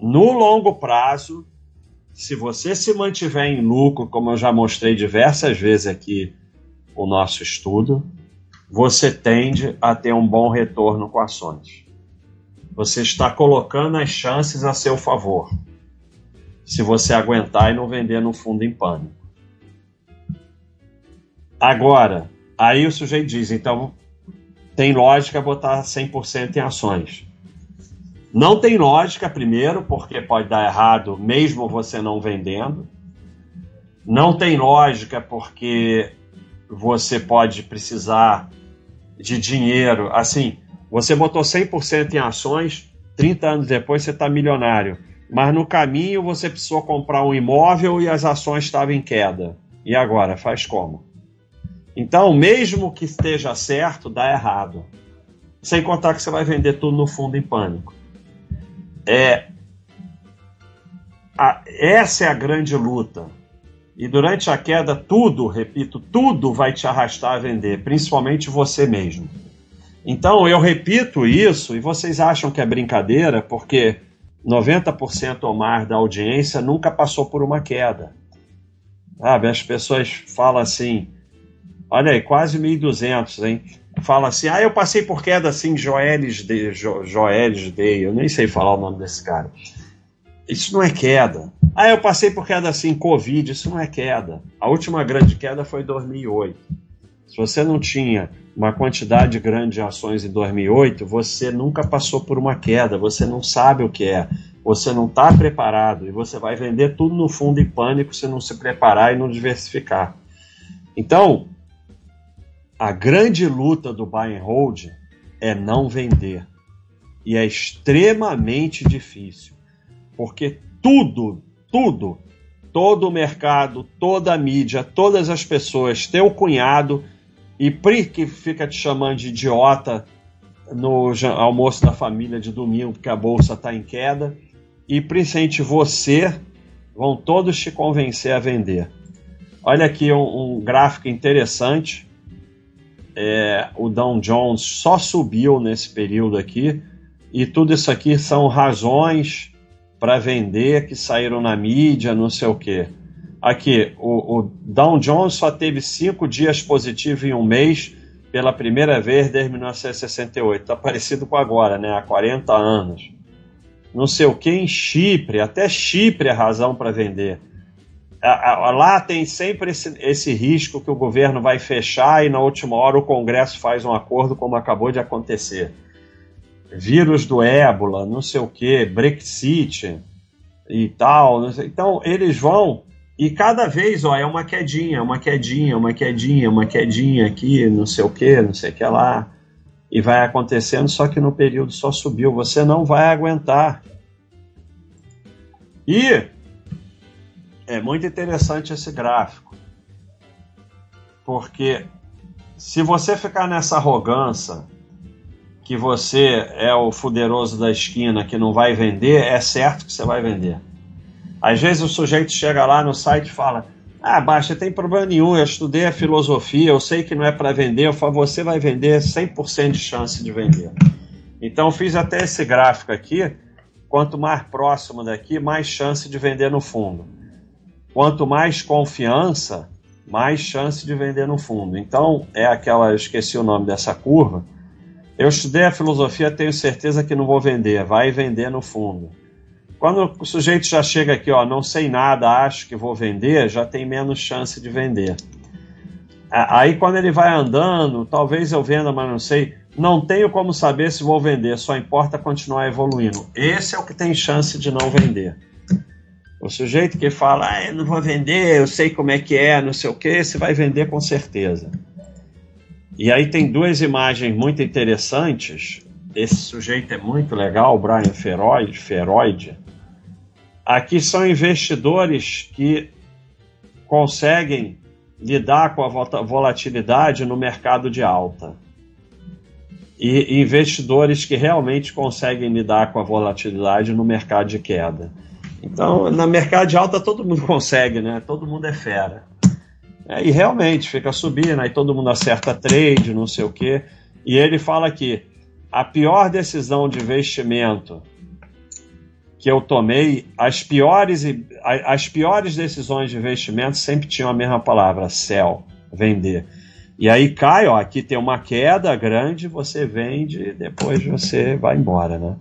no longo prazo, se você se mantiver em lucro, como eu já mostrei diversas vezes aqui o nosso estudo, você tende a ter um bom retorno com ações. Você está colocando as chances a seu favor. Se você aguentar e não vender no fundo em pânico. Agora, aí o sujeito diz, então tem lógica botar 100% em ações. Não tem lógica, primeiro, porque pode dar errado mesmo você não vendendo. Não tem lógica porque você pode precisar de dinheiro. Assim, você botou 100% em ações, 30 anos depois você está milionário. Mas no caminho você precisou comprar um imóvel e as ações estavam em queda. E agora? Faz como? Então, mesmo que esteja certo, dá errado. Sem contar que você vai vender tudo no fundo em pânico. É, a, essa é a grande luta. E durante a queda, tudo, repito, tudo vai te arrastar a vender, principalmente você mesmo. Então eu repito isso e vocês acham que é brincadeira, porque 90% ou mais da audiência nunca passou por uma queda. Sabe? As pessoas falam assim: olha aí, quase 1.200, hein? fala assim: ah, eu passei por queda assim, Joelis Day, jo, Joelis eu nem sei falar o nome desse cara. Isso não é queda. Ah, eu passei por queda assim, Covid, isso não é queda. A última grande queda foi em 2008. Se você não tinha uma quantidade grande de ações em 2008, você nunca passou por uma queda, você não sabe o que é, você não está preparado e você vai vender tudo no fundo em pânico se não se preparar e não diversificar. Então, a grande luta do buy and hold é não vender. E é extremamente difícil, porque tudo, tudo, todo o mercado, toda a mídia, todas as pessoas, teu cunhado e Pri que fica te chamando de idiota no almoço da família de domingo porque a bolsa está em queda e principalmente você vão todos te convencer a vender. Olha aqui um, um gráfico interessante é, o Dow Jones só subiu nesse período aqui, e tudo isso aqui são razões para vender que saíram na mídia, não sei o quê. Aqui, o, o Dow Jones só teve cinco dias positivos em um mês pela primeira vez desde 1968. Está parecido com agora, né? Há 40 anos. Não sei o que em Chipre, até Chipre é razão para vender lá tem sempre esse, esse risco que o governo vai fechar e na última hora o Congresso faz um acordo, como acabou de acontecer. Vírus do ébola, não sei o que, Brexit e tal. Então eles vão e cada vez ó, é uma quedinha, uma quedinha, uma quedinha, uma quedinha aqui, não sei o que, não sei o que lá. E vai acontecendo, só que no período só subiu. Você não vai aguentar. E é muito interessante esse gráfico. Porque se você ficar nessa arrogância que você é o fuderoso da esquina que não vai vender, é certo que você vai vender. Às vezes o sujeito chega lá no site e fala: Ah, baixa, tem problema nenhum, eu estudei a filosofia, eu sei que não é para vender. Eu falo: Você vai vender 100% de chance de vender. Então fiz até esse gráfico aqui. Quanto mais próximo daqui, mais chance de vender no fundo. Quanto mais confiança, mais chance de vender no fundo. Então, é aquela, eu esqueci o nome dessa curva. Eu estudei a filosofia, tenho certeza que não vou vender, vai vender no fundo. Quando o sujeito já chega aqui, ó, não sei nada, acho que vou vender, já tem menos chance de vender. Aí quando ele vai andando, talvez eu venda, mas não sei, não tenho como saber se vou vender, só importa continuar evoluindo. Esse é o que tem chance de não vender. O sujeito que fala, ah, eu não vou vender, eu sei como é que é, não sei o que, você vai vender com certeza. E aí tem duas imagens muito interessantes. Esse sujeito é muito legal, o Brian Feroid, Feroid. Aqui são investidores que conseguem lidar com a volatilidade no mercado de alta. E investidores que realmente conseguem lidar com a volatilidade no mercado de queda. Então, na mercado de alta todo mundo consegue, né? Todo mundo é fera. É, e realmente fica subindo, aí todo mundo acerta trade, não sei o quê. E ele fala que a pior decisão de investimento que eu tomei, as piores, as piores decisões de investimento sempre tinham a mesma palavra, sell, vender. E aí cai, ó, aqui tem uma queda grande, você vende, depois você vai embora, né?